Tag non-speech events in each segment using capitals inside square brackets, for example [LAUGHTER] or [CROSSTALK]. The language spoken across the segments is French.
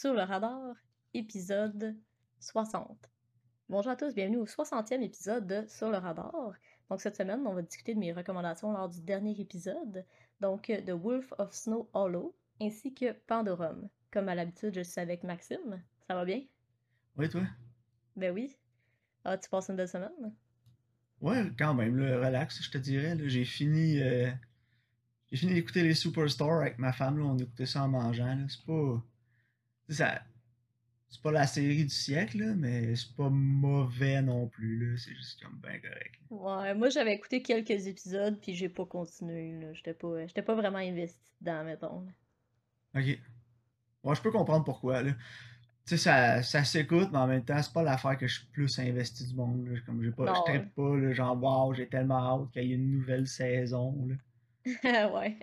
Sur le radar, épisode 60. Bonjour à tous, bienvenue au 60e épisode de Sur le radar. Donc cette semaine, on va discuter de mes recommandations lors du dernier épisode, donc The Wolf of Snow Hollow, ainsi que Pandorum. Comme à l'habitude, je suis avec Maxime. Ça va bien? Oui, toi? Ben oui. Ah, tu passes une belle semaine? Ouais, quand même, là, relax, je te dirais. J'ai fini. euh, J'ai fini d'écouter les Superstars avec ma femme, là. On écoutait ça en mangeant. C'est pas. C'est ça. C'est pas la série du siècle, là, mais c'est pas mauvais non plus. C'est juste comme bien correct. Ouais, moi j'avais écouté quelques épisodes puis j'ai pas continué. là. J'étais pas, j'étais pas vraiment investi dedans, mettons. Ok. Moi, je peux comprendre pourquoi, là. Tu sais, ça, ça s'écoute, mais en même temps, c'est pas l'affaire que je suis plus investi du monde, là. Comme j'ai pas. Non, Je pas, là, genre, wow, j'ai tellement hâte qu'il y ait une nouvelle saison, là. [LAUGHS] ouais.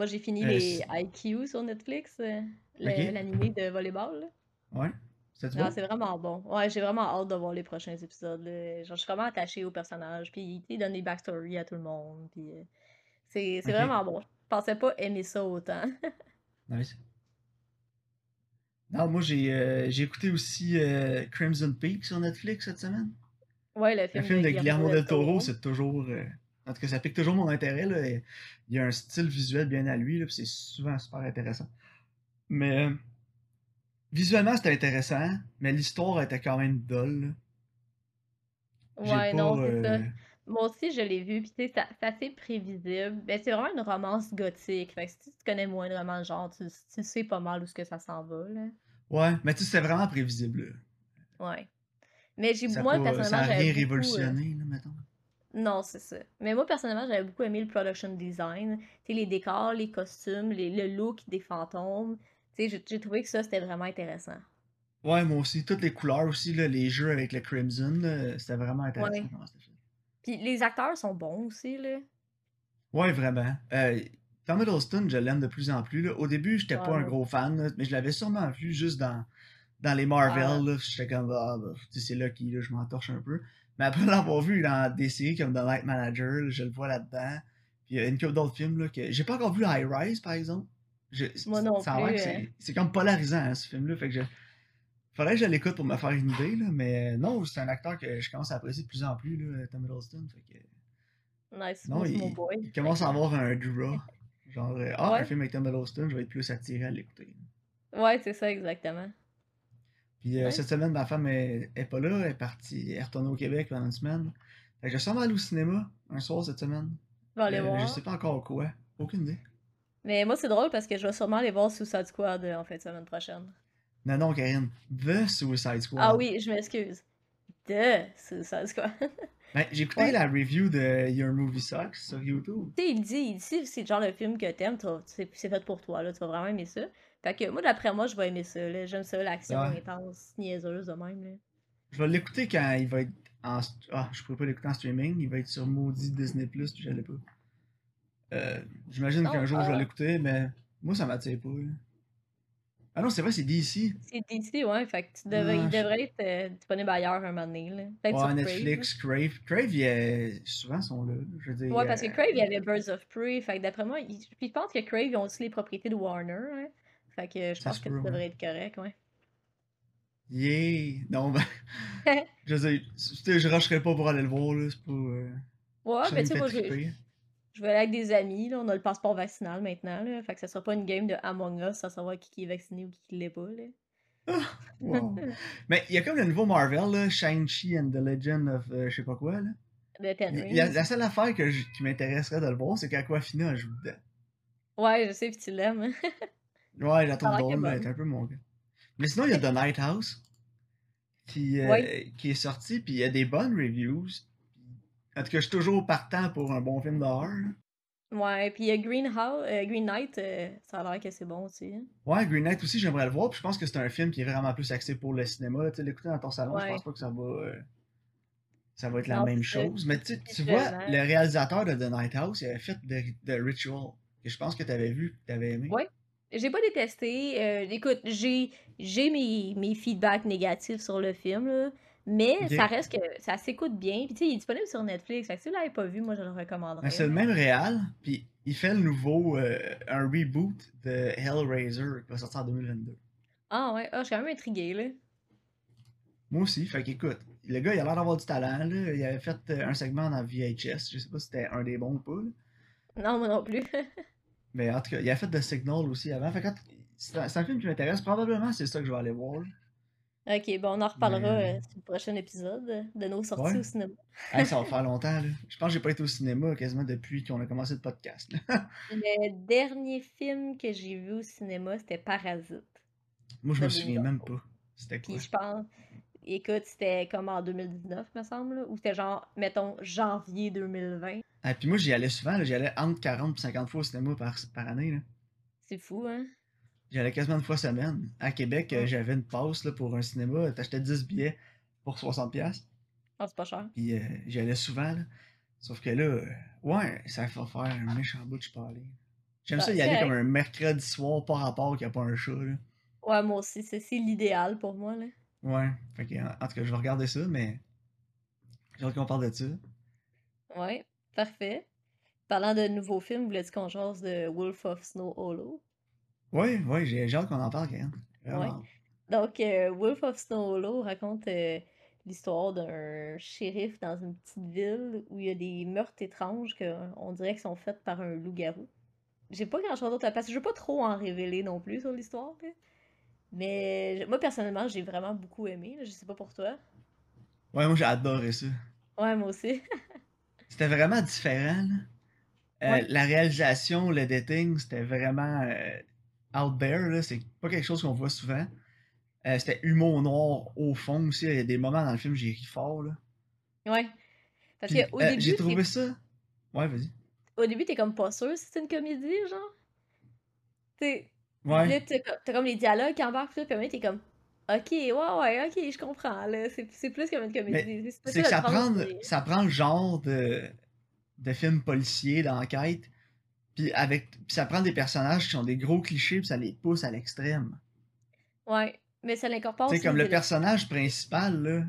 Moi j'ai fini Euh, les IQ sur Netflix, euh, l'animé de volleyball. là. Ouais. C'est Ah, bon? c'est vraiment bon. Ouais, j'ai vraiment hâte de voir les prochains épisodes. là. Genre, je suis vraiment attachée au personnage, puis il donne des backstories à tout le monde. Puis euh, c'est vraiment bon. Je pensais pas aimer ça autant. Nice. Non, moi j'ai euh, écouté aussi Crimson Peak sur Netflix cette semaine. ouais, le Le film, film de Guillermo del Toro, Toro. c'est toujours. euh, En tout cas, ça pique toujours mon intérêt. Là. et Il y a un style visuel bien à lui, c'est souvent super intéressant. Mais euh, visuellement, c'était intéressant, mais l'histoire était quand même. J'ai Ouais, pas. non, c'est ça. euh, Moi aussi, je l'ai vu, puis ça- c'est assez prévisible. Ben, c'est vraiment une romance gothique. Fait que si tu connais moindrement le genre, tu, tu sais pas mal où ce que ça s'en va, là. Ouais, mais tu sais, c'était vraiment prévisible. là. Ouais. Mais j'ai, Ça moi, n'a personnellement, rien j'avais beaucoup... euh, révolutionné, là, mettons. Non, c'est ça. Mais moi, personnellement, j'avais beaucoup aimé le production design. Tu sais, les décors, les costumes, les- le look des fantômes. Tu sais, j'ai trouvé que ça, c'était vraiment intéressant. Ouais, moi aussi. Toutes les couleurs aussi, là, les jeux avec le Crimson, c'était vraiment intéressant Ouais. Puis les acteurs sont bons aussi, là. Ouais, vraiment. Euh, Tom Hiddleston, je l'aime de plus en plus. Là. Au début, j'étais Ouais, pas un gros fan, là, mais je l'avais sûrement vu juste dans, dans les Marvel. Ah, là. J'étais comme, ah, bah, tu sais, c'est là, je m'en torche un peu. Mais après l'avoir vu dans des séries comme The Night Manager, là, je le vois là-dedans. Puis il y a une couple d'autres films là, que j'ai pas encore vu High Rise, par exemple. Je, moi non euh. c'est comme polarisant, hein, ce film-là. Fait que je. Faudrait que je l'écoute pour me faire une idée, là, mais non, c'est un acteur que je commence à apprécier de plus en plus, là, Tom Hiddleston. Fait que, Nice, non, mon il, boy. il commence à avoir un draw. Genre, euh, ah, un film avec Tom Hiddleston, je vais être plus attiré à l'écouter. ouais, c'est ça, exactement. Puis euh, cette semaine, ma femme est, est pas là, elle est partie, elle est retournée au Québec pendant une semaine. Fait que je vais sûrement aller au cinéma un soir cette semaine. Je vais aller Euh, je sais pas encore quoi. Aucune idée. Mais moi, c'est drôle parce que je vais sûrement aller voir Suicide Squad euh, en fin de semaine prochaine. Non, non, Karine. The Suicide Ah Squad. oui, je m'excuse. De Suicide Squad. [LAUGHS] Ben, j'ai écouté Ouais. la review de Your Movie Sucks sur YouTube. Tu sais, il dit, il dit, si c'est le genre le film que t'aimes, c'est fait pour toi, là, tu vas vraiment aimer ça. Fait que moi, d'après moi, je vais aimer ça, là. J'aime ça, l'action Ouais. intense, niaiseuse de même, là. Je vais l'écouter quand il va être en. Ah, je pourrais pas l'écouter en streaming. Il va être sur maudit Disney Plus, puis je l'ai pas. Euh, J'imagine qu'un jour je vais euh, l'écouter, mais moi ça m'attire pas. là. Ah non, c'est vrai, c'est DC. c'est DC, ouais, fait que tu devrais, il Ah, je- devrait être euh, disponible ailleurs un moment donné, là. Sur Ouais, là. Netflix, Crave. Crave, il est... souvent sont là. Je veux dire. Ouais, parce que Crave, il y avait Birds of Prey, fait que d'après moi, il... puis je pense que Crave, ils ont aussi les propriétés de Warner, hein. Fait que je Ça pense se que ouais. devrais être correct, ouais. Yeah! Non, ben. [LAUGHS] Je veux dire, je rusherai pas pour aller le voir, là. C'est pas. euh, Ouais, Ça mais tu sais, moi, je. Je vais aller avec des amis, là. On a le passeport vaccinal maintenant, là. Fait que ça sera pas une game de Among Us à savoir qui qui est vacciné ou qui qui l'est pas, là. [LAUGHS] Wow. [LAUGHS] Mais il y a comme le nouveau Marvel, là, Shang-Chi and the Legend of euh, je sais pas quoi, là. Il y a- la seule affaire que je- qui m'intéresserait de le voir, c'est qu'Aquafina joue dedans. Ouais, je sais, pis tu l'aimes. hein. [LAUGHS] Ouais, la est drôle, mais elle bonne. est un peu mon gars. Mais sinon, il y a The Night House qui, euh, Ouais. qui est sorti, puis il y a des bonnes reviews. En tout cas, je suis toujours partant pour un bon film d'horreur? Ouais, pis il y a Green, House, euh, Green Knight, euh, ça a l'air que c'est bon aussi. hein. Ouais, Green Knight aussi, j'aimerais le voir, puis je pense que c'est un film qui est vraiment plus axé pour le cinéma. Tu l'écouter dans ton salon, je pense pas que ça va, euh, ça va être la Non, même chose. Mais tu, vois, le réalisateur de The Night House, il avait fait The, The Ritual, que je pense que tu avais vu, que tu avais aimé. Ouais. J'ai pas détesté. écoute, j'ai j'ai mes, mes feedbacks négatifs sur le film, là, mais ça reste que ça s'écoute bien. Puis tu sais, il est disponible sur Netflix. Fait que si vous l'avez pas vu, moi je le recommanderais. C'est le même réal, puis il fait le nouveau, euh, un reboot de Hellraiser qui va sortir en 2022. Ah ouais, ah, je suis quand même intriguée, là. Moi aussi, fait qu'écoute, le gars, il a l'air d'avoir du talent, là. Il avait fait euh, un segment dans VHS, je sais pas si c'était un des bons ou pas, là. Non, moi non plus. [LAUGHS] Mais en tout cas, il a fait The Signal aussi avant. Fait que c'est un, c'est un film qui m'intéresse. Probablement, c'est ça que je vais aller voir. Ok, bon, on en reparlera Mais- euh, sur le prochain épisode euh, de nos sorties Ouais. au cinéma. Hey, ça va faire [LAUGHS] longtemps, là. Je pense que j'ai pas été au cinéma quasiment depuis qu'on a commencé le podcast, là. [LAUGHS] Le dernier film que j'ai vu au cinéma, c'était Parasite. Moi, je me souviens 2011. même pas. C'était quoi? Puis je pense, écoute, c'était comme en 2019, me semble, là, ou c'était genre, mettons, janvier 2020. Ah, puis moi, j'y allais souvent, là. J'y allais entre 40 et 50 fois au cinéma par, par année, là. C'est fou, hein? J'y allais quasiment une fois semaine. À Québec, euh, Ouais. j'avais une passe, là, pour un cinéma. T'achetais 10 billets pour 60$. piastres. Ah, c'est pas cher. Puis euh, j'y allais souvent, là. Sauf que là, euh, ouais, ça va faire un méchant bout de je peux aller. J'aime Bah, ça y aller comme un mercredi soir, par rapport qu'il n'y a pas un chat, là. Ouais, moi aussi, c'est c'est l'idéal pour moi, là. Ouais. Fait que, en, en tout cas, je vais regarder ça, mais. J'ai hâte qu'on parle de ça. Ouais, parfait. Parlant de nouveaux films, voulais-tu qu'on jase de Wolf of Snow Hollow? Ouais, ouais, j'ai hâte qu'on en parle. Vraiment. Ouais. Donc, euh, Wolf of Snow Hollow raconte euh, l'histoire d'un shérif dans une petite ville où il y a des meurtres étranges qu'on dirait qu'ils sont faits par un loup-garou. J'ai pas grand-chose d'autre à passer. Je veux pas trop en révéler non plus sur l'histoire. Mais moi, personnellement, j'ai vraiment beaucoup aimé. là. Je sais pas pour toi. Ouais, moi, j'ai adoré ça. Ouais, moi aussi. [LAUGHS] C'était vraiment différent, là. Euh, Ouais. La réalisation, le dating, c'était vraiment euh, out there, là. C'est pas quelque chose qu'on voit souvent. Euh, c'était humour noir au fond aussi. Il y a des moments dans le film, j'ai ri fort, là. Ouais. Parce Puis, qu'au euh, début, j'ai t'es- trouvé ça. Ouais, vas-y. au début, t'es comme pas sûr si c'est une comédie, genre. T'sais, Ouais. Là, t'as co- t'as comme les dialogues qui embarquent, tout, puis t'es comme, ok, ouais, ouais, ok, je comprends, là. C'est c'est plus comme une comédie. Mais C'est C'est que ça prend, ça prend le genre de, de film policier, d'enquête. Puis avec, puis ça prend des personnages qui ont des gros clichés, puis ça les pousse à l'extrême. Ouais, mais ça l'incorpore aussi. comme le personnage principal, là,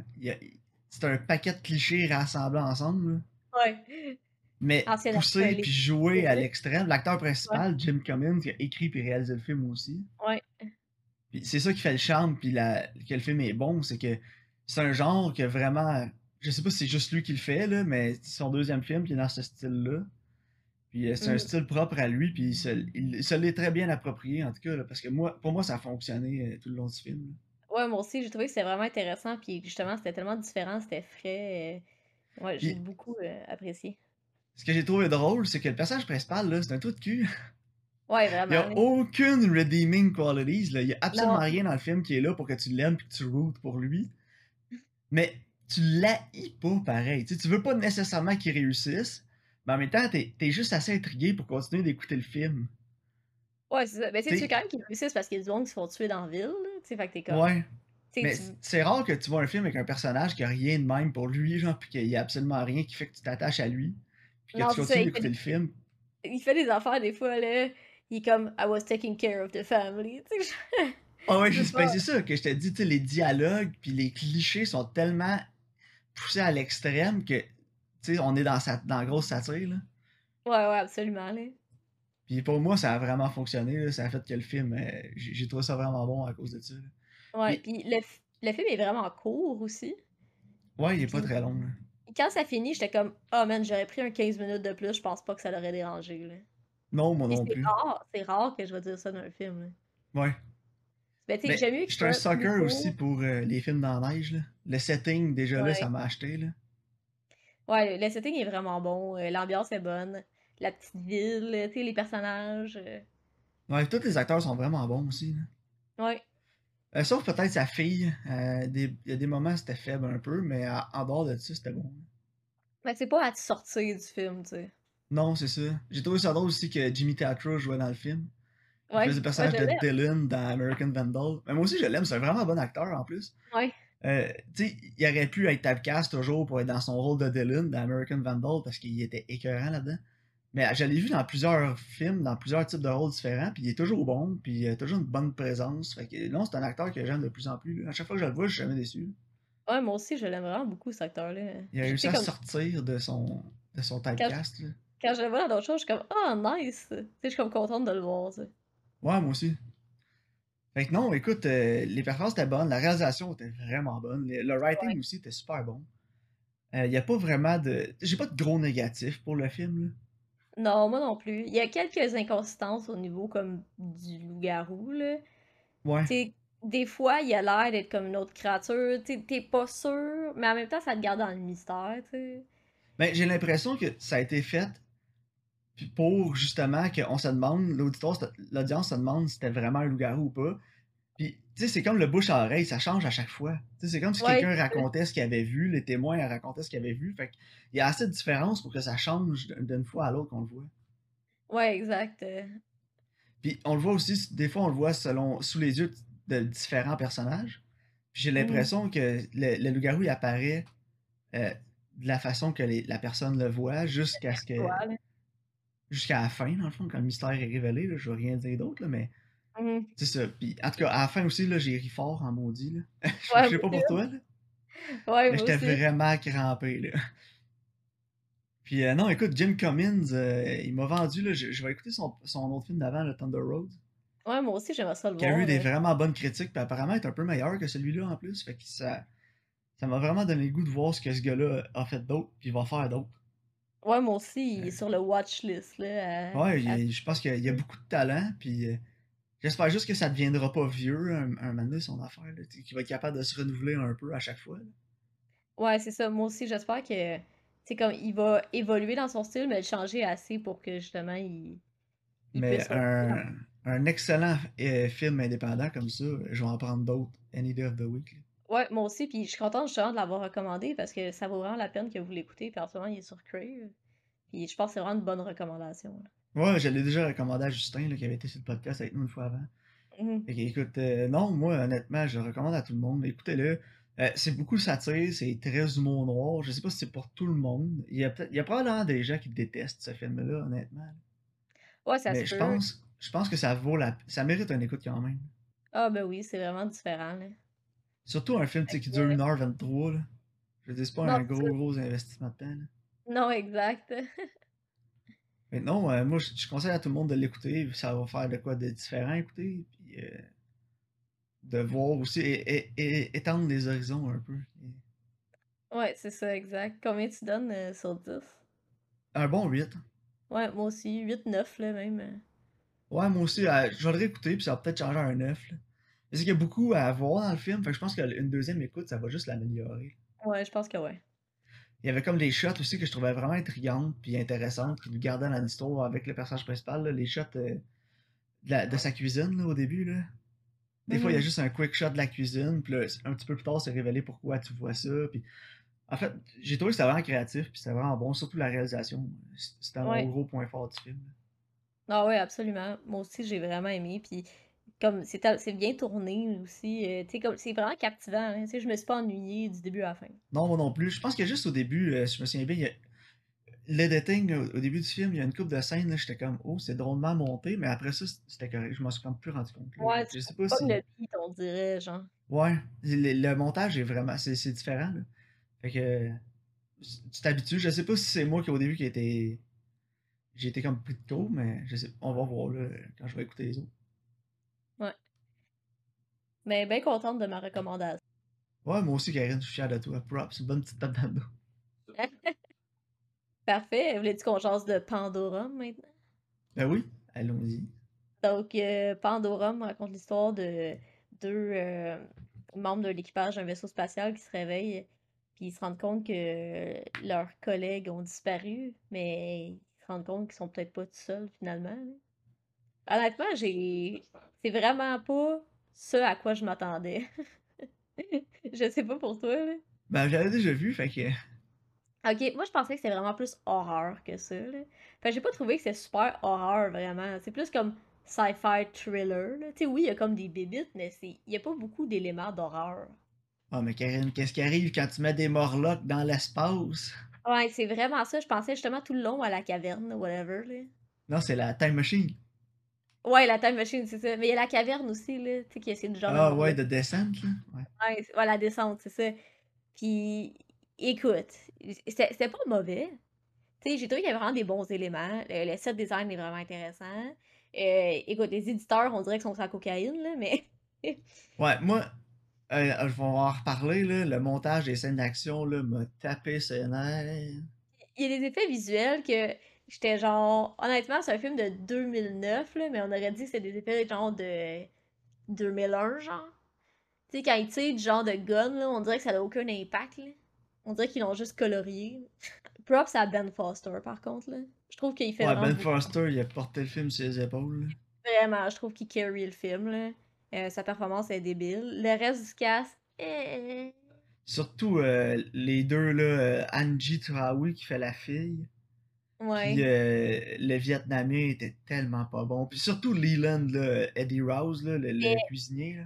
c'est un paquet de clichés rassemblés ensemble, là. Ouais. mais Ancien poussé acteur, puis joué à l'extrême. L'acteur principal, Jim Cummins, qui a écrit puis réalisé le film aussi. Ouais. Puis c'est ça qui fait le charme, puis la, que le film est bon, c'est que c'est un genre que vraiment, je sais pas si c'est juste lui qui le fait, là, mais c'est son deuxième film qui est dans ce style-là. Puis euh, c'est un Mhm. style propre à lui, puis il se, il se l'est très bien approprié, en tout cas, là, parce que moi, pour moi, ça a fonctionné euh, tout le long du film. là. Ouais, moi aussi, j'ai trouvé que c'était vraiment intéressant, puis justement, c'était tellement différent, c'était frais. euh, Ouais, j'ai beaucoup euh, apprécié. Ce que j'ai trouvé drôle, c'est que le personnage principal, là, c'est un trou de cul. Ouais, [LAUGHS] Il n'y vraiment. a aucune redeeming qualities. Là. Il n'y a absolument Non. rien dans le film qui est là pour que tu l'aimes et que tu rootes pour lui. Mais tu l'haïs pas pareil. Tu, sais, tu veux pas nécessairement qu'il réussisse, mais en même temps, t'es es juste assez intrigué pour continuer d'écouter le film. Ouais, c'est ça. Mais tu sais, T'sais- tu veux quand même qu'ils réussissent parce qu'il y a du monde qui se font tuer dans la ville. Tu sais, fait que t'es comme. Ouais. sais, Mais tu- c'est rare que tu vois un film avec un personnage qui a rien de même pour lui, genre, puis qu'il y a absolument rien qui fait que tu t'attaches à lui. Puis que Non, tu c'est continues fait d'écouter le film. il fait des affaires des fois, là. Il est comme I was taking care of the family. Sais, [LAUGHS] Ah ouais, sais ben, pas. c'est ça que je te dis, tu sais, les dialogues puis les clichés sont tellement poussés à l'extrême que, tu sais, on est dans, sa, dans la grosse satire, là. Ouais, ouais, absolument, là. Puis pour moi, ça a vraiment fonctionné, là. Ça a fait que le film, euh, j'ai trouvé ça vraiment bon à cause de ça. là. Ouais, puis le, le film est vraiment court aussi. Ouais, il est pas très long, là. Quand ça finit, j'étais comme, oh man, j'aurais pris un 15 minutes de plus, je pense pas que ça l'aurait dérangé, là. Non, moi non c'est plus. rare, c'est rare que je vais dire ça dans un film, là. Ouais. Ben, je suis un soit plus sucker aussi pour euh, les films dans la neige, là. Le setting, déjà là, ça m'a acheté, là. Ouais, le, setting est vraiment bon, euh, l'ambiance est bonne, la petite ville, tu sais, les personnages. euh, Ouais, tous les acteurs sont vraiment bons aussi, là. Ouais. Euh, sauf peut-être sa fille. Euh, des- Il y a des moments, c'était faible un peu, mais en dehors de ça, c'était bon. Mais c'est pas à te sortir du film, tu sais. Non, c'est ça. J'ai trouvé ça drôle aussi que Jimmy Tatro jouait dans le film. Il Ouais, faisait le ouais, personnage je de l'aime. Dylan dans American Vandal. Mais moi aussi, je l'aime. C'est un vraiment bon acteur en plus. Ouais. Euh, tu sais, il aurait pu être typecast toujours pour être dans son rôle de Dylan dans American Vandal parce qu'il était écœurant là-dedans. Mais je l'ai vu dans plusieurs films, dans plusieurs types de rôles différents, puis il est toujours bon, puis il a toujours une bonne présence. Fait que non, c'est un acteur que j'aime de plus en plus. là. À chaque fois que je le vois, je suis jamais déçu. Ouais, moi aussi, je l'aime vraiment beaucoup, cet acteur-là. Il a réussi à comme- sortir de son, de son typecast. quand je le vois dans d'autres choses, je suis comme Ah, nice! Tu sais, je suis comme contente de le voir, ça. Ouais, moi aussi. Fait que non, écoute, euh, les performances étaient bonnes, la réalisation était vraiment bonne, le, le writing aussi était super bon. Il n'y a pas vraiment de. J'ai pas de gros négatifs pour le film, là. Non, moi non plus. Il y a quelques inconsistances au niveau comme du loup-garou, là. Ouais. Des fois, il a l'air d'être comme une autre créature. T'es pas sûr, mais en même temps, ça te garde dans le mystère, tu sais. Ben, j'ai l'impression que ça a été fait puis pour justement qu'on se demande, l'auditoire, l'audience se demande si c'était vraiment un loup-garou ou pas. Puis, tu sais, c'est comme le bouche à oreille, ça change à chaque fois. Tu sais, c'est comme si Ouais. quelqu'un racontait ce qu'il avait vu, les témoins racontaient ce qu'ils avaient vu. Fait qu'il y a assez de différence pour que ça change d'une fois à l'autre qu'on le voit. Ouais, exact. euh. Puis on le voit aussi, des fois on le voit selon sous les yeux de différents personnages. Puis j'ai l'impression que le, le loup-garou il apparaît euh, de la façon que les- la personne le voit jusqu'à ce que Ouais. Jusqu'à la fin, dans le fond, quand le mystère est révélé. Là, je veux rien dire d'autre, mais Mhm. c'est ça. Puis en tout cas, à la fin aussi, là, j'ai ri fort en maudit. Là. [LAUGHS] je sais pas pour toi, là, Ouais, mais j'étais vraiment crampé. Là. Puis euh, non, écoute, Jim Cummins, euh, il m'a vendu, là, je, je vais écouter son, son autre film d'avant, le Thunder Road. Ouais, moi aussi, j'aimerais ça le qui a voir. eu des euh. vraiment bonnes critiques, puis apparemment est un peu meilleur que celui-là en plus. Fait que ça ça m'a vraiment donné le goût de voir ce que ce gars-là a fait d'autre, puis va faire d'autre. Ouais, moi aussi, il est sur le watch list, là. à- Ouais, à- je pense qu'il y a- il y a beaucoup de talent, puis euh, j'espère juste que ça ne deviendra pas vieux un, un moment donné, son affaire, qu'il va être capable de se renouveler un peu à chaque fois. là. Ouais, c'est ça. Moi aussi, j'espère que, tu sais, comme, il va évoluer dans son style, mais le changer assez pour que, justement, il, il Mais un, un excellent euh, film indépendant comme ça, je vais en prendre d'autres, Any Day of the Week. là. Ouais, moi aussi, puis je suis contente, justement, de l'avoir recommandé, parce que ça vaut vraiment la peine que vous l'écoutez, puis en ce moment, il est sur Crave. Puis je pense que c'est vraiment une bonne recommandation, là. Ouais, je l'ai déjà recommandé à Justin, là, qui avait été sur le podcast avec nous une fois avant. Fait que, écoute, euh, non, moi, honnêtement, je le recommande à tout le monde. Écoutez-le. Euh, c'est beaucoup de satire, c'est très humour noir. Je sais pas si c'est pour tout le monde. Il y a, il y a probablement des gens qui détestent ce film-là, honnêtement. Ouais, ça Mais se je peut. pense, je pense que ça vaut la, ça mérite une écoute quand même. Ah, ben oui, c'est vraiment différent, là. Surtout un film qui dure que- 1h23. Là. Je veux dire, c'est pas Non, un gros, gros investissement de temps. Là. Non, exact. [LAUGHS] Mais non, euh, moi, je, je conseille à tout le monde de l'écouter. Ça va faire de quoi de différent écouter. Puis, euh, de voir aussi, et, et- et- étendre les horizons un peu. Ouais, c'est ça, exact. Combien tu donnes euh, sur 10? Un bon 8. Ouais, moi aussi, 8-9, là, même. euh. Ouais, moi aussi, je vais le réécouter, puis ça va peut-être changer à un 9. Là. C'est qu'il y a beaucoup à voir dans le film, fait que je pense qu'une deuxième écoute, ça va juste l'améliorer. Ouais, je pense que ouais. Il y avait comme des shots aussi que je trouvais vraiment intrigantes, puis intéressantes, qui nous gardaient dans l'histoire avec le personnage principal, là, les shots euh, de, la- de sa cuisine là, au début. Là. Des fois, il y a Mhm. juste un quick shot de la cuisine, puis là, un petit peu plus tard, c'est révélé pourquoi tu vois ça. Puis... En fait, j'ai trouvé que c'était vraiment créatif, puis c'était vraiment bon, surtout la réalisation. C'était un Ouais. gros point fort du film. Ah ouais, absolument. Moi aussi, j'ai vraiment aimé. Puis, comme, c'est bien tourné aussi. euh, sais, comme, c'est vraiment captivant. hein. Je me suis pas ennuyée du début à la fin. Non, moi non plus. Je pense que juste au début, euh, si je me souviens bien, il y a... l'editing au, début du film, il y a une couple de scènes, j'étais comme, oh, c'est drôlement monté, mais après ça, c'était correct. Je m'en suis comme plus rendu compte. là. Ouais, je, sais pas si. le beat, on dirait, genre. Ouais, le, le montage est vraiment. C'est c'est différent, là. Fait que. Tu t'habitues. Je sais pas si c'est moi qui, au début, qui était. J'ai été comme plus tôt, mais je sais... on va voir, là, quand je vais écouter les autres. Mais bien contente de ma recommandation. Ouais, moi aussi, Karine, je suis fier de toi. Props, une bonne petite tape dans le dos. Parfait. Voulais-tu qu'on jase de Pandorum maintenant? Ben oui, allons-y. Donc, euh, Pandorum raconte l'histoire de deux euh, membres de l'équipage d'un vaisseau spatial qui se réveillent puis ils se rendent compte que leurs collègues ont disparu, mais ils se rendent compte qu'ils sont peut-être pas tout seuls finalement. là. Honnêtement, j'ai. C'est vraiment pas ce à quoi je m'attendais. [LAUGHS] je sais pas pour toi, là. Ben, j'avais déjà vu, fait que. Ok, moi je pensais que c'était vraiment plus horreur que ça, là. Fait que j'ai pas trouvé que c'était super horreur, vraiment. C'est plus comme sci-fi thriller, là. Tu sais, oui, il y a comme des bébites, mais il y a pas beaucoup d'éléments d'horreur. Ah, mais Karine, qu'est-ce qui arrive quand tu mets des morlocks dans l'espace? Ouais, c'est vraiment ça. Je pensais justement tout le long à la caverne, whatever, là. Non, c'est la Time Machine. Ouais, la time machine, c'est ça. Mais il y a la caverne aussi, là. Tu sais, qui essaie de genre. Ah, ouais, de descente, là. Ouais. Ouais, la descente, c'est ça. Puis, écoute, c'était pas mauvais. Tu sais, j'ai trouvé qu'il y avait vraiment des bons éléments. Le, le set design est vraiment intéressant. Euh, écoute, les éditeurs, on dirait qu'ils sont sur la cocaïne, là, mais. [LAUGHS] Ouais, moi, euh, je vais en reparler, là, le montage des scènes d'action là, m'a tapé ses nerfs. Il y a des effets visuels que j'étais genre. Honnêtement, c'est un film de 2009, là, mais on aurait dit que c'était des effets genre de 2001, genre. Tu sais, quand ils tirent du genre de gun, là, on dirait que ça n'a aucun impact, là. On dirait qu'ils l'ont juste colorié. [LAUGHS] Props à Ben Foster, par contre, là. Je trouve qu'il fait Ouais, Ben beaucoup- Foster, il a porté le film sur ses épaules. Vraiment, je trouve qu'il carry le film, là. Euh, sa performance est débile. Le reste du cast, eh... Surtout euh, les deux, là, euh, Angie Traoui qui fait la fille. Ouais. Puis euh, le Vietnamien était tellement pas bon. Puis surtout Leland, là, Eddie Rouse, là, le, le Mais- cuisinier. Là.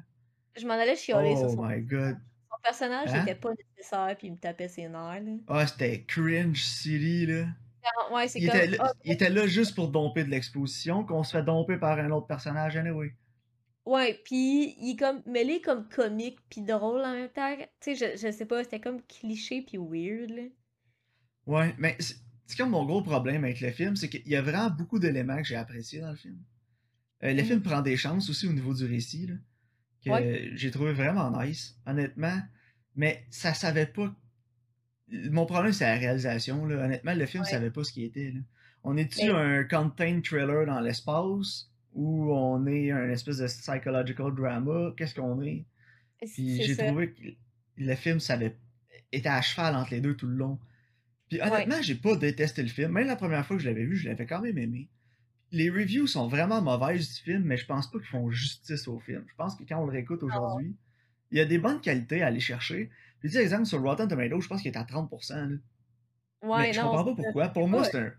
Je m'en allais chialer sur Oh son, my god. son personnage, Hein? était pas nécessaire, puis il me tapait ses nerfs, là. Ah, c'était cringe city, là. Ah, Ouais, c'est Il comme... était, là, ah, il était là juste pour domper de l'exposition, qu'on se fait domper par un autre personnage, anyway. Ouais, puis il est comme mêlé comme comique puis drôle en même temps. Tu sais, je, je sais pas, c'était comme cliché puis weird, là. Ouais, mais c'est c'est comme mon gros problème avec le film, c'est qu'il y a vraiment beaucoup d'éléments que j'ai appréciés dans le film. Euh, le Mhm. film prend des chances aussi au niveau du récit, là, que Ouais. j'ai trouvé vraiment nice, honnêtement. Mais ça savait pas. Mon problème, c'est la réalisation. Là. Honnêtement, le film Ouais. savait pas ce qu'il était. Là. On est-tu Mais- un content thriller dans l'espace ou on est un espèce de psychological drama? Qu'est-ce qu'on est? Puis j'ai trouvé que le film savait, était à cheval entre les deux tout le long. Puis Ouais. honnêtement, j'ai pas détesté le film. Même la première fois que je l'avais vu, je l'avais quand même aimé. Les reviews sont vraiment mauvaises du film, mais je pense pas qu'ils font justice au film. Je pense que quand on le réécoute aujourd'hui, il y a des bonnes qualités à aller chercher. Puis tu sais, exemple, sur Rotten Tomatoes, je pense qu'il est à 30%. Là. Ouais, mais je non, comprends pas pourquoi. Pour moi, c'est un.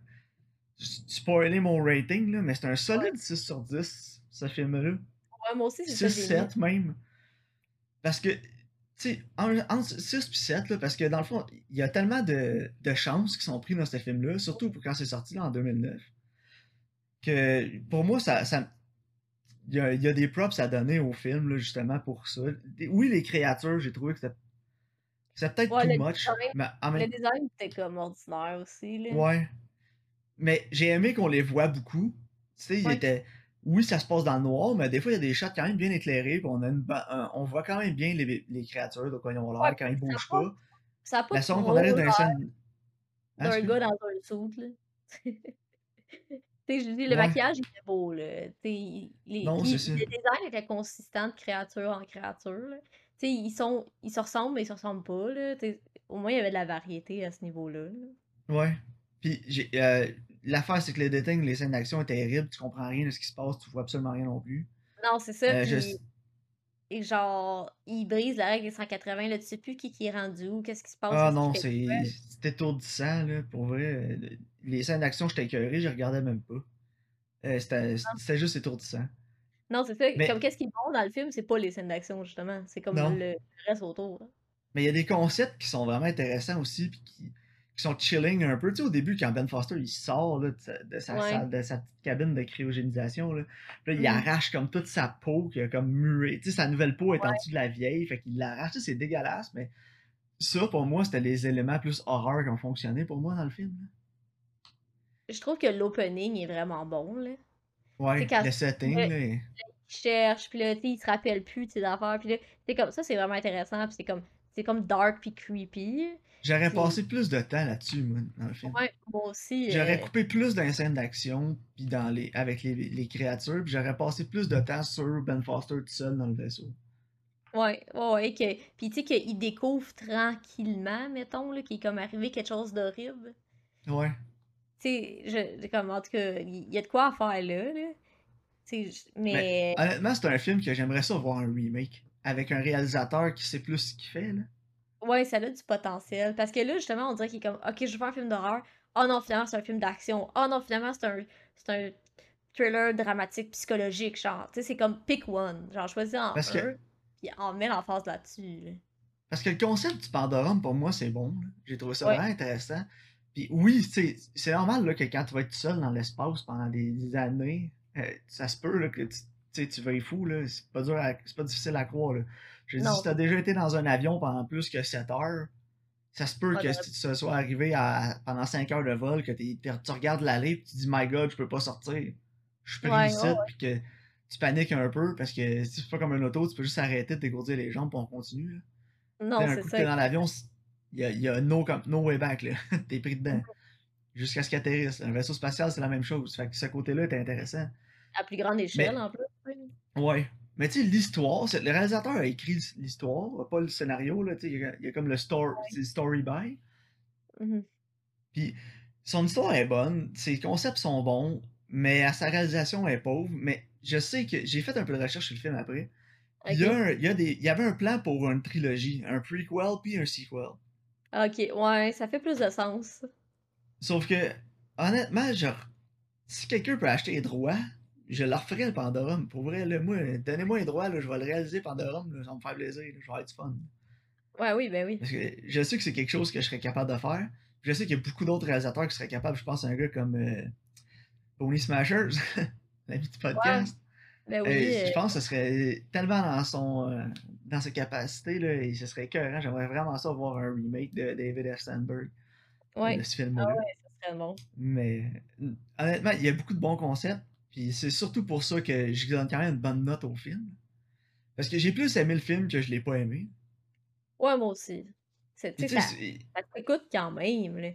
Spoiler mon rating, là, mais c'est un solide 6 sur 10, ce film-là. Ouais, moi aussi, c'est ça. 6, que j'ai mis. 7 même. Parce que, sais, en- entre 6 et 7, là, parce que dans le fond, il y a tellement de, de chances qui sont prises dans ce film-là, surtout pour quand c'est sorti là, en 2009, que pour moi, ça. ça il y, a, il y a des props à donner au film, là, justement, pour ça. Oui, les créatures, j'ai trouvé que c'était c'était peut-être Ouais, too much, design- mais en même Le design était comme ordinaire aussi, là. Ouais. Mais j'ai aimé qu'on les voit beaucoup. Tu sais, il Ouais. était. Oui, ça se passe dans le noir, mais des fois, il y a des shots quand même bien éclairés. Puis on, a une un- on voit quand même bien les, les créatures, quoi ils ont l'air, Ouais, quand ils bougent pas. Ça a pas La seconde trop qu'on arrive dans l'air une scène. D'un excuse. gars dans un suit, là. [LAUGHS] Tu sais, je dis, le Ouais. maquillage, il était beau, là. Il- les, Non, ça. le design était consistant de créature en créature, là. Ils sont, ils se ressemblent, mais ils se ressemblent pas, là. Au moins, il y avait de la variété à ce niveau-là, là. Ouais. Puis j'ai. euh, L'affaire, c'est que les détails, les scènes d'action étaient terribles. Tu comprends rien de ce qui se passe, tu vois absolument rien non plus. Non, c'est ça, Euh, je-. Et genre, ils brisent la règle des 180, là, tu sais plus qui, qui est rendu où, qu'est-ce qui se passe, Ah non, c'est étourdissant, là, pour vrai. Euh, Les scènes d'action, j'étais écœuré, je regardais même pas. Euh, C'était c'était juste étourdissant. Non, c'est ça, Mais- comme qu'est-ce qui est bon dans le film, c'est pas les scènes d'action, justement. C'est comme Non. le, le reste autour. Mais il y a des concepts qui sont vraiment intéressants aussi, puis qui, qui sont chilling un peu. Tu sais, au début, quand Ben Foster il sort là, de sa, de sa Ouais. salle- de sa petite cabine de cryogénisation, là, il Mhm. arrache comme toute sa peau qui a comme mué. Tu sais, sa nouvelle peau est en dessous de la vieille, fait qu'il l'arrache. Tu sais, c'est dégueulasse, mais ça, pour moi, c'était les éléments plus horreur qui ont fonctionné pour moi dans le film. là. Je trouve que l'opening est vraiment bon, là. Ouais, quand- le setting, là, Il cherche, puis là, tu sais, il se rappelle plus de ses affaires, puis là, c'est comme ça, c'est vraiment intéressant, puis c'est comme, c'est comme dark puis creepy. J'aurais passé plus de temps là-dessus, moi, dans le film. Ouais, moi aussi. J'aurais euh, coupé plus dans les scènes d'action puis dans les avec les, les créatures, puis j'aurais passé plus de temps sur Ben Foster tout seul dans le vaisseau. Ouais, ouais, ouais, que, puis tu sais qu'il découvre tranquillement, mettons, qu'il est comme arrivé quelque chose d'horrible. Ouais. Tu sais, je, comme, en tout cas, il y a de quoi à faire là, là. Mais... Honnêtement, c'est un film que j'aimerais ça voir un remake avec un réalisateur qui sait plus ce qu'il fait là. Ouais, ça a du potentiel. Parce que là, justement, on dirait qu'il est comme, ok, je veux faire un film d'horreur. Oh non, finalement, c'est un film d'action. Oh non, finalement, c'est un, c'est un thriller dramatique, psychologique, genre. Tu sais, c'est comme pick one. Genre, choisis en Parce que- un, puis en met l'emphase là-dessus. là. Parce que le concept du Pandorum pour moi c'est bon. J'ai trouvé ça Ouais. vraiment intéressant. Puis oui, tu sais, c'est normal là, que quand tu vas être seul dans l'espace pendant des, des années, euh, ça se peut là, que tu, tu tu veuilles fou là. C'est pas dur, à- pas difficile à croire là. Je dis Non. si t'as déjà été dans un avion pendant plus que 7 heures, Ça se peut que tu sois arrivé à, pendant 5 heures de vol, que tu regardes l'allée et tu dis My God, je peux pas sortir. Je suis pris Ouais, ici, puis que tu paniques un peu parce que si c'est pas comme un auto, tu peux juste arrêter de dégourdir les jambes puis on continue. là. Non, Tu c'est ça. t'es dans l'avion, il y a, y a no, no way back. là. [LAUGHS] t'es pris dedans. Mhm. Jusqu'à ce qu'il atterrisse. Un vaisseau spatial, c'est la même chose. Fait que ce côté-là est intéressant. À plus grande Mais, échelle, en plus. oui. Mais tu sais, l'histoire, le réalisateur a écrit l'histoire, pas le scénario. Là, tu sais, il, y a, il y a comme le story, story by. Mhm. Puis son histoire est bonne, ses concepts sont bons, mais à sa réalisation elle est pauvre. Mais je sais que j'ai fait un peu de recherche sur le film après. Il, y a un- il y, a des, il y avait un plan pour une trilogie, un prequel puis un sequel. Ok, ouais, ça fait plus de sens. Sauf que, honnêtement, genre, si quelqu'un peut acheter les droits, je leur ferai le Pandorum. Pour vrai, là, moi, donnez-moi les droits, là, je vais le réaliser Pandorum, là, ça va me faire plaisir, là, je vais du fun. Ouais, oui, ben oui. Parce que je sais que c'est quelque chose que je serais capable de faire. Je sais qu'il y a beaucoup d'autres réalisateurs qui seraient capables. Je pense à un gars comme euh, Pony Smashers, [LAUGHS] l'ami du podcast. Ben oui. Euh, euh, je pense que ce serait tellement dans son euh, dans ses capacités là, et ce serait écœurant. J'aimerais vraiment ça voir un remake de David F. Sandberg ouais. de ce film-là. Ah ouais, ça serait bon. Mais euh, honnêtement, il y a beaucoup de bons concepts. Puis c'est surtout pour ça que je donne quand même une bonne note au film. Parce que j'ai plus aimé le film que je l'ai pas aimé. Ouais, moi aussi. C'est- ça, s'écoute quand même, là.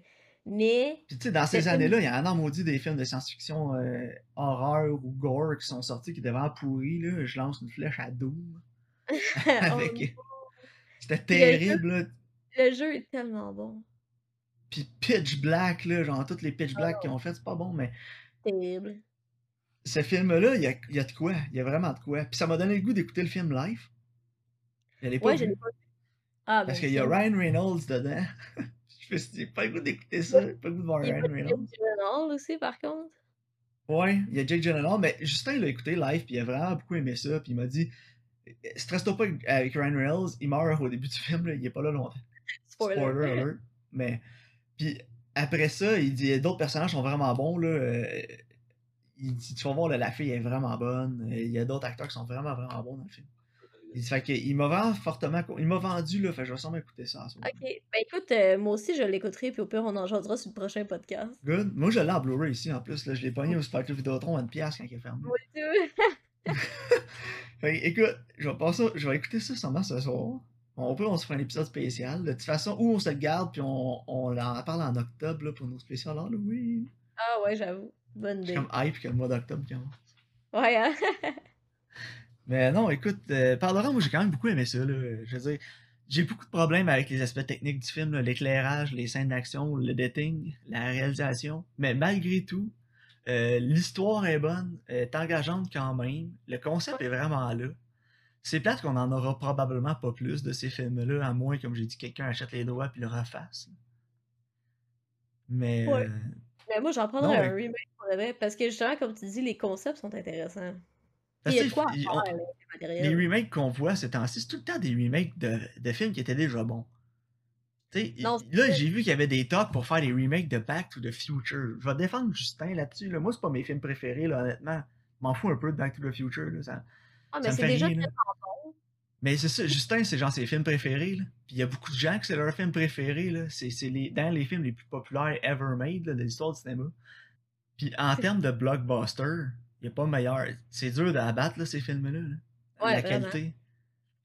Mais, Puis tu sais, dans ces années-là, il y en a maudit des films de science-fiction euh, horreur ou gore qui sont sortis qui étaient vraiment pourris. Là. Je lance une flèche à Doom. [LAUGHS] oh Avec... C'était Puis le jeu, terrible. Là. le jeu est tellement bon. Puis Pitch Black, là, genre toutes les Pitch Black Oh, qu'ils ont fait, c'est pas bon, mais terrible. Ce film-là, il y a, il y a de quoi. Il y a vraiment de quoi. Puis ça m'a donné le goût d'écouter le film live. Je l'ai pas Ouais, vu. pas vu. Ah, Parce ben, qu'il y a. Ryan Reynolds dedans. [LAUGHS] je me suis dit, pas le goût d'écouter ça. Pas le goût de voir Il y a Ryan Reynolds. Jake Gyllenhaal aussi, par contre. Ouais, il y a Jake Gyllenhaal, mais Justin l'a écouté live, puis il a vraiment beaucoup aimé ça, puis il m'a dit stresse-toi pas avec Ryan Reynolds, il meurt au début du [LAUGHS] film, là, il est pas là longtemps. Spoiler. Spoiler alert. Mais puis après ça, il dit d'autres personnages sont vraiment bons là. Il dit tu vas voir là, la fille est vraiment bonne. Il y a d'autres acteurs qui sont vraiment vraiment bons dans le film. Il fait que il m'a vraiment fortement il m'a vendu là, fait que je vais sûrement écouter ça. moment. Ok, ben écoute, euh, moi aussi je l'écouterai, puis au pire on en jasera sur le prochain podcast. Good. Moi je l'ai en Blu-ray ici en plus là, je l'ai pogné au Spectre Vidéotron à une pièce quand il est fermé. Moi [LAUGHS] aussi. Fait que, écoute, je vais passer, je vais écouter ça sûrement ce soir. On peut, on se fera un épisode spécial. De toute façon, ou on se le garde, puis on, on en parle en octobre là, pour nos spéciales Halloween. Ah ouais, j'avoue. Bonne Je suis idée. comme hype que le mois d'octobre commence. Ouais, hein? [LAUGHS] Mais non, écoute, euh, moi j'ai quand même beaucoup aimé ça. Là. Je veux dire, j'ai beaucoup de problèmes avec les aspects techniques du film, l'éclairage, les scènes d'action, le dating, la réalisation. Mais malgré tout, euh, l'histoire est bonne, est engageante quand même. Le concept est vraiment là. C'est plate qu'on en aura probablement pas plus de ces films-là, à moins, comme j'ai dit, quelqu'un achète les droits puis le refasse. Mais Ouais. euh, Mais moi j'en prendrais non, un remake pour le vrai, parce que justement, comme tu dis, les concepts sont intéressants. parce il y a quoi à il- faire, on- là, des les remakes qu'on voit ces temps-ci, c'est tout le temps des remakes de, de films qui étaient déjà bons. Non, là, j'ai vu qu'il y avait des talks pour faire des remakes de Back to the Future. Je vais défendre Justin là-dessus. Là. Moi, c'est pas mes films préférés, là, honnêtement. Je m'en fous un peu de Back to the Future. Là. Ça, Ah, mais c'est déjà. Mais c'est ça, Justin, c'est genre ses films préférés. Là. Puis il y a beaucoup de gens que c'est leur film préféré. Là. C'est, c'est les, dans les films les plus populaires ever made là, de l'histoire du cinéma. Puis en termes de blockbuster, il n'y a pas meilleur. C'est dur d'abattre là, ces films-là. là. Ouais, La vraiment. qualité.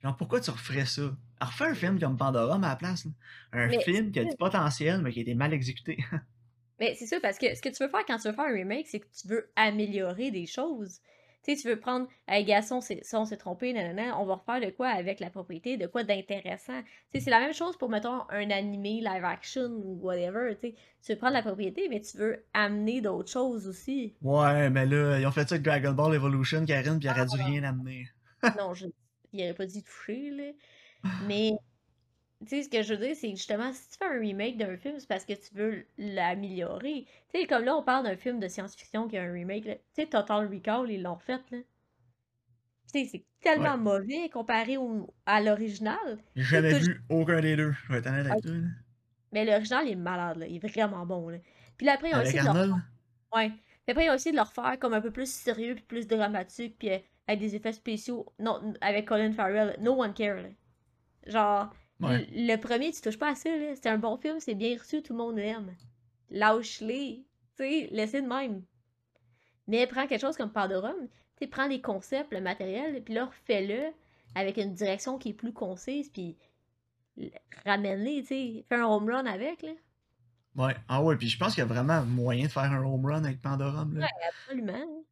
Genre, pourquoi tu referais ça? Alors, refais un film comme Pandora à la place. là. Un Mais film qui a du potentiel, mais qui a été mal exécuté. [LAUGHS] Mais c'est ça, parce que ce que tu veux faire quand tu veux faire un remake, c'est que tu veux améliorer des choses. Tu sais, tu veux prendre, hey, c'est- ça, on s'est trompé, nanana, on va refaire de quoi avec la propriété, de quoi d'intéressant. Tu sais, c'est la même chose pour, mettons, un animé live action ou whatever, tu sais. Tu veux prendre la propriété, mais tu veux amener d'autres choses aussi. ouais, mais là, ils ont fait ça avec Dragon Ball Evolution, Karine, puis il aurait dû rien amener. Non, je, il aurait pas dit toucher, là. [LAUGHS] Mais, tu sais, ce que je veux dire, c'est que justement, si tu fais un remake d'un film, c'est parce que tu veux l'améliorer. Tu sais, comme là, on parle d'un film de science-fiction qui a un remake. Tu sais, Total Recall, ils l'ont fait, là. Tu sais, c'est tellement Ouais. mauvais comparé au, à l'original. J'ai jamais t'as- vu aucun des deux. Je vais être honnête avec Ok. toi. là. Mais l'original, il est malade, là. Il est vraiment bon, là. Puis là, après, ils ont essayé de le Arnold? Ouais. Puis après, ils ont essayé de le refaire comme un peu plus sérieux, puis plus dramatique, puis euh, avec des effets spéciaux. Non, avec Colin Farrell. No one care, là. Genre, Ouais. Le, premier, tu touches pas à ça, là. C'est un bon film, c'est bien reçu, tout le monde l'aime. Lâche-les. Tu sais, laissez de même. Mais prends quelque chose comme Pandorum, tu prends les concepts, le matériel, puis là, refais-le avec une direction qui est plus concise, puis ramène-les, tu sais. Fais un home run avec, là. Ouais. Ah ouais, puis je pense qu'il y a vraiment moyen de faire un home run avec Pandorum. Là. Absolument.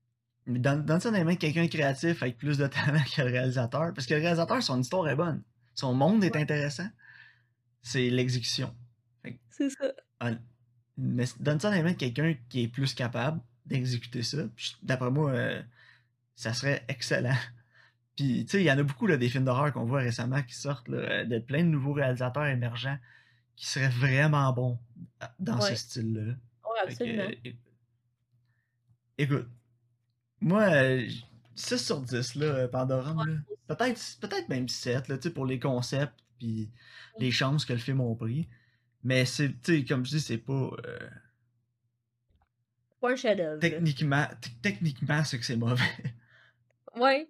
Mais donne, donne ça dans les mains de quelqu'un de créatif avec plus de talent que le réalisateur. Parce que le réalisateur, son histoire est bonne. Son monde est intéressant. C'est l'exécution. C'est ça. Ah, Mais donne ça dans les mains de quelqu'un qui est plus capable d'exécuter ça. D'après moi, euh, ça serait excellent. [LAUGHS] Puis, tu sais, il y en a beaucoup là, des films d'horreur qu'on voit récemment qui sortent là, euh, de plein de nouveaux réalisateurs émergents qui seraient vraiment bons dans ce style-là. Que, absolument. euh, écoute, moi, euh, 6 sur 10, là, euh, Pandorum, là. Peut-être, peut-être même 7, là, pour les concepts puis les chances que le film a pris. Mais c'est, comme je dis, c'est pas. euh, Pas un techniquement, techniquement, c'est que c'est mauvais. [LAUGHS] Ouais.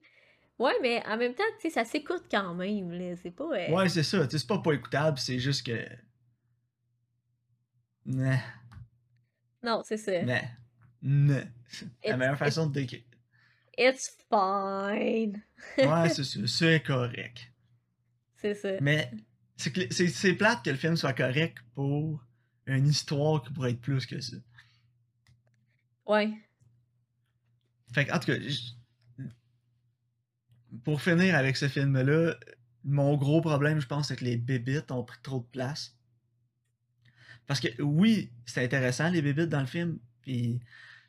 Ouais, mais en même temps, tu sais, ça s'écoute quand même, là. C'est pas. euh, Ouais, c'est ça. C'est pas pas écoutable, c'est juste que. Nah, Non, c'est ça. nah, nah. La meilleure façon de décrire. It's fine. Ouais, [LAUGHS] c'est ça. C'est correct. C'est ça. Mais c'est que- c'est c'est plate que le film soit correct pour une histoire qui pourrait être plus que ça. Ouais. Fait que, en tout cas, pour finir avec ce film-là, mon gros problème, je pense, c'est que les bébites ont pris trop de place. Parce que oui, c'est intéressant, les bébites dans le film, puis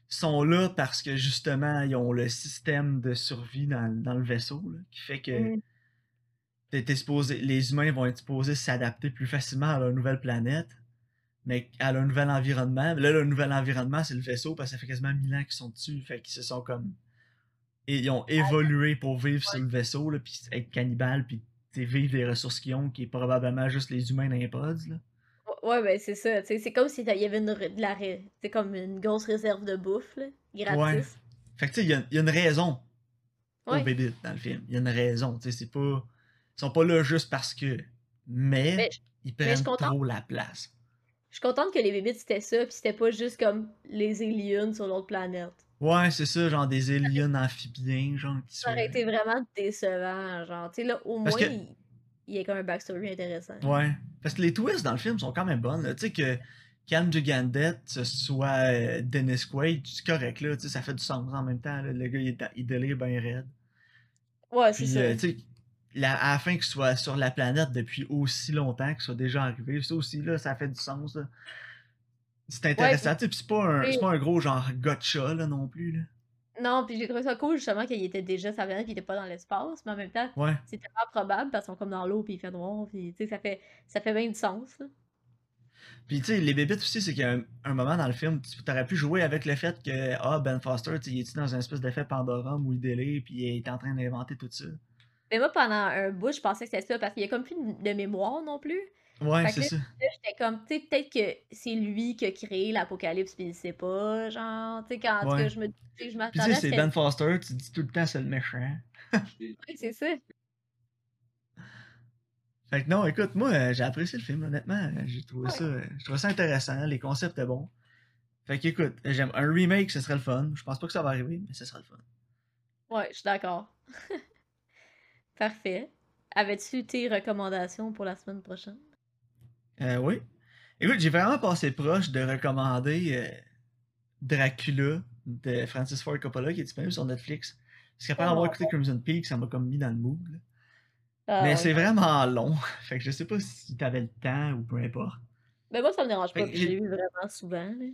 sont là parce que justement, ils ont le système de survie dans, dans le vaisseau, là, qui fait que Mm. t'es- t'es supposé- les humains vont être supposés s'adapter plus facilement à leur nouvelle planète, mais à leur nouvel environnement. Là, leur nouvel environnement, c'est le vaisseau, parce que ça fait quasiment mille ans qu'ils sont dessus. Fait qu'ils se sont comme. Et ils ont évolué pour vivre sur le vaisseau, là, puis être cannibales, puis vivre des ressources qu'ils ont, qui est probablement juste les humains dans les pods. Là. Ouais, ben c'est ça. C'est comme s'il y avait une, de la c'est comme une grosse réserve de bouffe, là, gratis. Fait que tu sais, il y, y a une raison Ouais. aux bébites dans le film. Il y a une raison. tu sais, C'est pas. Ils sont pas là juste parce que. Mais, Mais je- ils prennent trop la place. je suis contente que les bébites c'était ça, puis c'était pas juste comme les aliens sur l'autre planète. Ouais, c'est ça, genre des aliens amphibiens, genre qui Ça aurait été vraiment décevant, genre, tu sais, là, au Parce moins, que- il, il y a comme un backstory intéressant. Ouais. Parce que les twists dans le film sont quand même bonnes. Tu sais que Cam Gigandet, ce soit euh, Dennis Quaid, c'est correct là, ça fait du sens en même temps. là. Le gars, il, est- il délire bien raide. Ouais, c'est ça. euh, la- à la fin qu'il soit sur la planète depuis aussi longtemps, qu'il soit déjà arrivé, ça aussi, là, ça fait du sens. C'est intéressant. puis c'est pas, un- pas un gros genre gotcha là, non plus. Là. Non, puis j'ai trouvé ça cool justement qu'il était déjà la planète, qu'il était pas dans l'espace, mais en même temps, Ouais. c'est tellement probable parce qu'ils sont comme dans l'eau, puis il fait noir, puis tu sais, ça fait, ça fait bien du sens. là. Puis tu sais, les bébites aussi, c'est qu'il y a un, un moment dans le film, tu aurais pu jouer avec le fait que ah, Ben Foster, il est dans une espèce d'effet Pandorum où il délire, puis il est en train d'inventer tout ça? Mais moi, pendant un bout, je pensais que c'était ça, parce qu'il y a comme plus de mémoire non plus. Ouais, c'est ça. J'étais comme, tu sais, peut-être que c'est lui qui a créé l'apocalypse, puis il sait pas, genre, tu sais, quand en tout Ouais. cas, je me, tu sais, je tu sais, c'est ce Ben Foster, tu dis tout le temps c'est le méchant. [LAUGHS] Ouais, c'est ça. Fait que non, écoute, moi, euh, j'ai apprécié le film, honnêtement. euh, J'ai trouvé Ouais. ça, euh, j'ai trouvé ça intéressant, les concepts étaient bons. Fait que écoute, j'aime un remake, ce serait le fun. Je pense pas que ça va arriver, mais ce serait le fun. Ouais, je suis d'accord. [LAUGHS] Parfait. Avais-tu tes recommandations pour la semaine prochaine? Euh, oui. Écoute, j'ai vraiment passé proche de recommander euh, Dracula de Francis Ford Coppola qui est disponible sur Netflix. Parce qu'après Oh avoir écouté Crimson Peak, ça m'a comme mis dans le mood. Ah, Mais c'est vraiment long. [LAUGHS] Fait que je sais pas si t'avais le temps ou peu importe. Ben moi, ça me dérange pas, j'ai- vu vraiment souvent. là.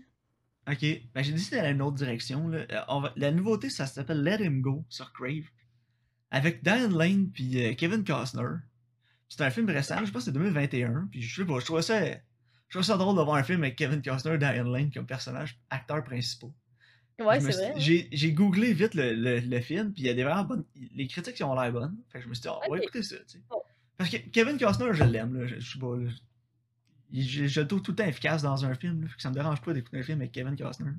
Ok, ben j'ai décidé d'aller dans une autre direction. Là. Euh, va- La nouveauté, ça s'appelle Let Him Go sur Crave. Avec Diane Lane puis Kevin Costner. C'est un film récent, je pense que c'est 2021. Puis je sais pas, je trouvais ça, je trouvais ça drôle de voir un film avec Kevin Costner et Diane Lane comme personnages, acteurs principaux. Ouais, c'est vrai. J'ai j'ai googlé vite le, le, le film, puis il y a des vraiment bonnes. Les critiques ils ont l'air bonnes. Fait que je me suis dit, ah, on va Ok. écouter ça, tu sais. Bon. Parce que Kevin Costner, je l'aime, là. Je, je sais pas, là. Il- Je, je le trouve tout le temps efficace dans un film, là. Fait que ça me dérange pas d'écouter un film avec Kevin Costner.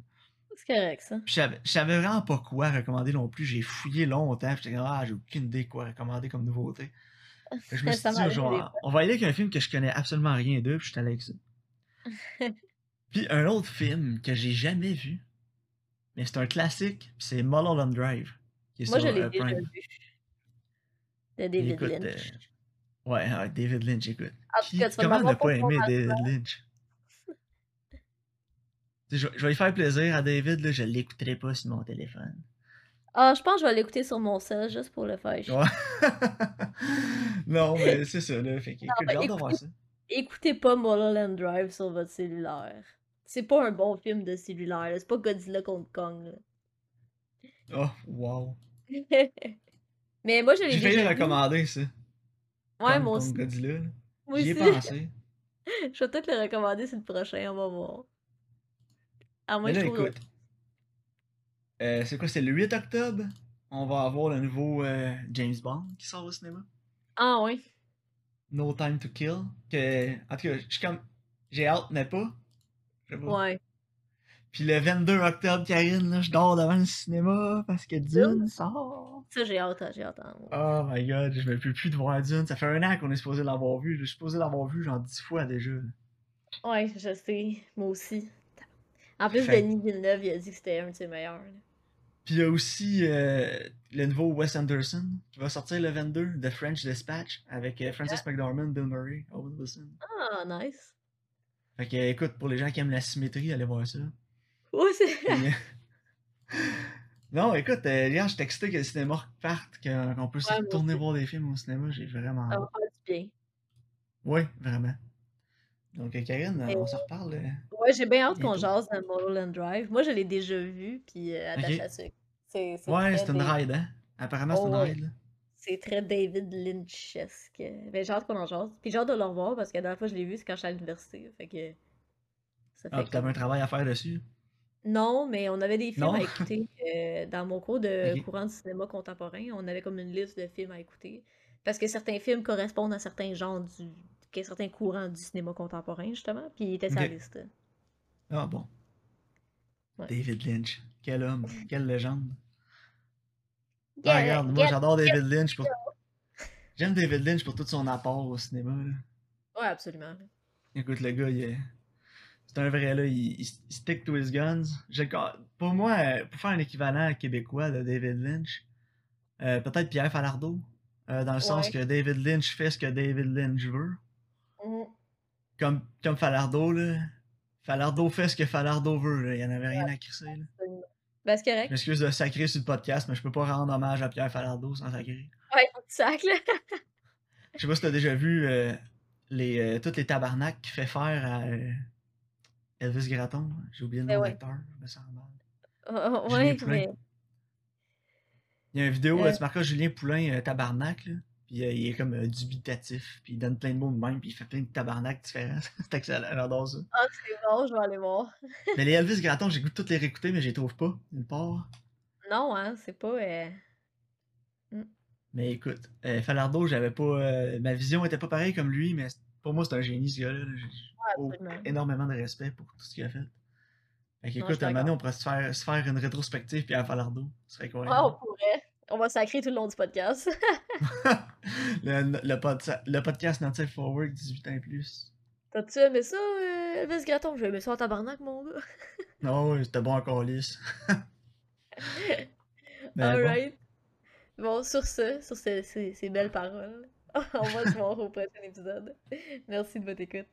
C'est correct, ça. Puis je savais- vraiment pas quoi recommander non plus. J'ai fouillé longtemps. puis J'étais comme, ah, j'ai aucune idée quoi recommander comme nouveauté. Je [LAUGHS] me suis dit, genre, on va aller avec un film que je connais absolument rien d'eux, puis je suis allé avec ça. [LAUGHS] Puis un autre film que j'ai jamais vu, mais c'est un classique, puis c'est Mulholland Drive, qui est Moi, je sur l'ai euh, déjà Prime. vu. De David écoute, Lynch. euh, ouais, ouais, David Lynch, écoute. En tout Qui- cas, tu vas comment ne pas aimer David Lynch? [LAUGHS] Je vais lui faire plaisir à David, là, je l'écouterai pas sur mon téléphone. Ah, je pense que je vais l'écouter sur mon sel juste pour le faire. Ouais. [LAUGHS] non, mais c'est ça, là. Fait que, écoute, voir écoutez- ça. Écoutez pas Mulholland Drive sur votre cellulaire. C'est pas un bon film de cellulaire. C'est pas Godzilla contre Kong. là. Oh, wow. [LAUGHS] Mais moi, je J'ai failli déjà le recommander, ça. Ouais, contre aussi. Godzilla, là. Moi J'y ai pensé. [LAUGHS] Je vais peut-être le recommander sur le prochain, on va voir. À moins que je trouve écoute. Euh, c'est quoi, c'est le 8 octobre? On va avoir le nouveau euh, James Bond qui sort au cinéma. Ah oui. No Time to Kill. Que, en tout cas, je suis comme. J'ai hâte, mais pas. Je sais pas. Ouais. Puis le 22 octobre, Karine, là, je dors devant le cinéma parce que Dune sort. Ça, j'ai hâte, j'ai hâte. hein. Oh my god, je me peux plus de voir Dune. Ça fait un an qu'on est supposé l'avoir vu. Je suis supposé l'avoir vu genre 10 fois déjà. Ouais, je sais. Moi aussi. En plus, Fait- Denis Villeneuve, il a dit que c'était un de ses meilleurs. là. Puis il y a aussi euh, le nouveau Wes Anderson qui va sortir le 22, The French Dispatch, avec euh, Francis McDormand, Bill Murray, Owen Wilson. Ah, nice. Fait que écoute, pour les gens qui aiment la symétrie, allez voir ça. Ouais, c'est. [LAUGHS] Euh, non, écoute, euh, hier, j'étais excité que le cinéma reparte, qu'on puisse Ouais, aussi. voir des films au cinéma. J'ai vraiment Ça va hâte. faire du bien. Oui, vraiment. Donc, euh, Karine, Et- on se reparle. euh, Ouais, j'ai bien hâte qu'on Bientôt. jase dans Mulholland Drive. Moi, je l'ai déjà vu, puis euh, attache Ok. à sucre. C'est c'est Ouais, très c'est une David- ride, hein? Apparemment, c'est une Oh, ouais. ride, là. C'est très David Lynchesque. Ben, j'ai hâte qu'on en jase. Puis j'ai hâte de le revoir parce que la dernière fois que je l'ai vu, c'est quand j'étais à l'université. Fait que. Ça fait Ah, puis t'avais un comme- travail à faire dessus? Non, mais on avait des films Non? à écouter. euh, dans mon cours de [LAUGHS] Ok. courant du cinéma contemporain, on avait comme une liste de films à écouter. Parce que certains films correspondent à certains genres du. Certains courants du cinéma contemporain, justement. Puis il était sur la Ok. liste. Ah bon. Ouais. David Lynch. Quel homme. Quelle légende. Ah, regarde, moi j'adore David Lynch pour. J'aime David Lynch pour tout son apport au cinéma. là. Ouais, absolument. Écoute, le gars, il est. C'est un vrai, là. Il, stick to his guns. Pour moi, pour faire un équivalent québécois de David Lynch, euh, peut-être Pierre Falardeau. euh, dans le sens que David Lynch fait ce que David Lynch veut. Comme, comme Falardeau, là. Falardeau fait ce que Falardeau veut, là. Il y en avait rien à crisser, là. Ben, c'est Je correct. m'excuse de sacrer sur le podcast, mais je peux pas rendre hommage à Pierre Falardeau sans sacrer. Ouais, faut que tu sacres, là. Je sais pas si t'as déjà vu euh, les, euh, toutes les tabarnaks qu'il fait faire à euh, Elvis Gratton. J'ai oublié le Ben nom ouais. d'acteur, je me sens mal. Oh, oh, Julien ouais, mais. Il y a une vidéo, tu marques Julien Poulain tabarnak, là. Puis euh, il est comme euh, dubitatif, puis il donne plein de mots de même, puis il fait plein de tabarnak différents. [LAUGHS] c'est excellent, j'adore ça. Ah, c'est bon, je vais aller voir. [LAUGHS] mais les Elvis Gratton, j'ai goût de toutes les réécouter, mais je les trouve pas, d'une part. Non, hein, c'est pas. euh, Mais écoute, euh, Falardeau, j'avais pas. ma vision était pas pareille comme lui, mais pour moi, c'est un génie, ce gars-là. là. J'ai Ouais, oh, énormément de respect pour tout ce qu'il a fait. Fait qu'écoute, à un moment donné, on pourrait se faire, se faire une rétrospective puis à Falardeau. Ce serait quoi? Ouais, on pourrait. On va sacrer tout le long du podcast. [LAUGHS] [LAUGHS] le, le, pod- le podcast Not Safe for Work 18 ans et plus. T'as-tu aimé ça, euh, Elvis Gratton? J'ai aimé ça en tabarnak, mon gars. [LAUGHS] Non, oui, c'était bon encore lisse. Mais bon. Alright. Bon. sur ce, sur ces, ces- ces belles paroles, on va se voir au prochain épisode. Merci de votre écoute.